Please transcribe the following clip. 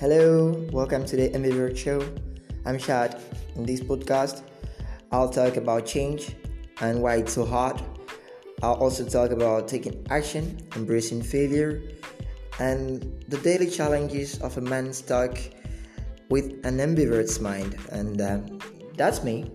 Hello, welcome to the Ambivert Show. I'm Shad. In this podcast, I'll talk about change and why it's so hard. I'll also talk about taking action, embracing failure, and the daily challenges of a man stuck with an ambivert's mind. And uh, that's me.